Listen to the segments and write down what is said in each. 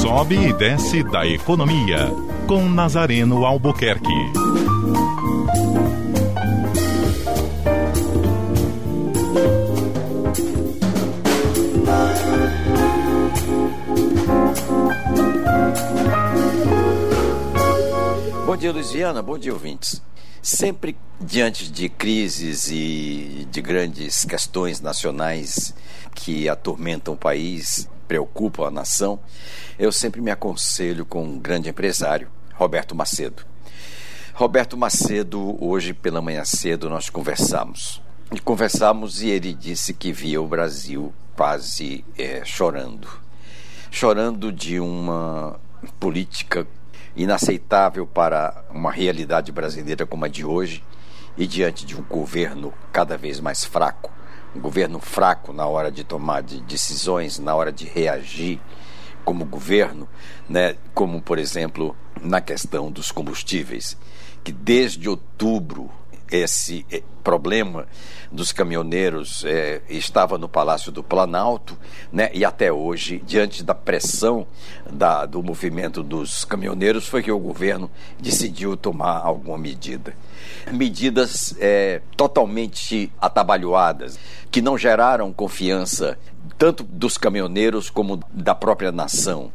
sobe e desce da economia, com Nazareno Albuquerque. Bom dia, Luiziana. Bom dia, ouvintes. Sempre diante de crises e de grandes questões nacionais que atormentam o país, preocupam a nação, eu sempre me aconselho com um grande empresário, Roberto Macedo. Roberto Macedo, hoje pela manhã cedo, nós conversamos. E conversamos e ele disse que via o Brasil quase é, chorando. Chorando de uma política inaceitável para uma realidade brasileira como a de hoje e diante de um governo cada vez mais fraco, um governo fraco na hora de tomar de decisões, na hora de reagir como governo, né, como por exemplo na questão dos combustíveis, que desde outubro esse eh, problema dos caminhoneiros é, estava no Palácio do Planalto, né, e até hoje, diante da pressão da, do movimento dos caminhoneiros, foi que o governo decidiu tomar alguma medida. Medidas é, totalmente atabalhoadas, que não geraram confiança tanto dos caminhoneiros como da própria nação.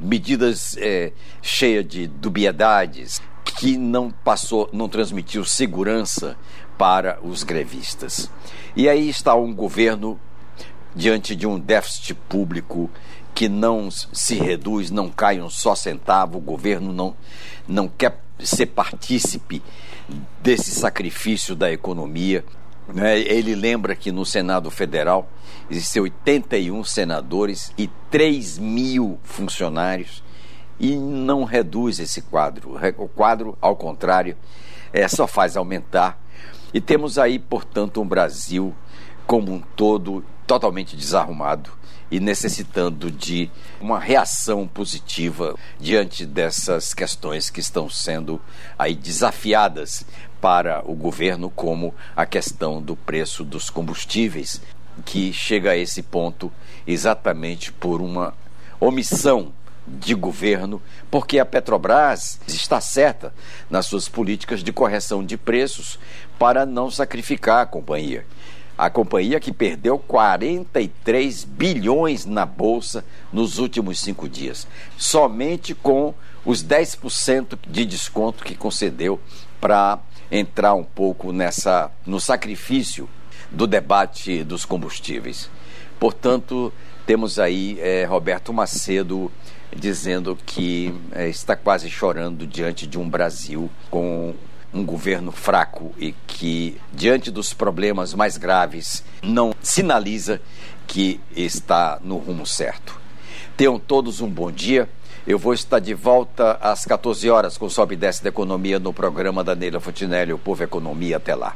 Medidas é, cheias de dubiedades, que não passou, não transmitiu segurança para os grevistas. E aí está um governo diante de um déficit público que não se reduz, não cai um só centavo, o governo não, não quer ser partícipe desse sacrifício da economia. Né? Ele lembra que no Senado Federal existem 81 senadores e 3 mil funcionários e não reduz esse quadro. O quadro, ao contrário, é, só faz aumentar. E temos aí, portanto, um Brasil como um todo totalmente desarrumado e necessitando de uma reação positiva diante dessas questões que estão sendo aí desafiadas para o governo, como a questão do preço dos combustíveis, que chega a esse ponto exatamente por uma omissão de governo, porque a Petrobras está certa nas suas políticas de correção de preços para não sacrificar a companhia. A companhia que perdeu 43 bilhões na bolsa nos últimos cinco dias, somente com os 10% de desconto que concedeu para entrar um pouco nessa no sacrifício do debate dos combustíveis. Portanto, temos aí é, Roberto Macedo dizendo que é, está quase chorando diante de um Brasil com um governo fraco e que, diante dos problemas mais graves, não sinaliza que está no rumo certo. Tenham todos um bom dia. Eu vou estar de volta às 14 horas com o Sobe e Desce da Economia no programa da Neila Fontinelli, o Povo Economia. Até lá.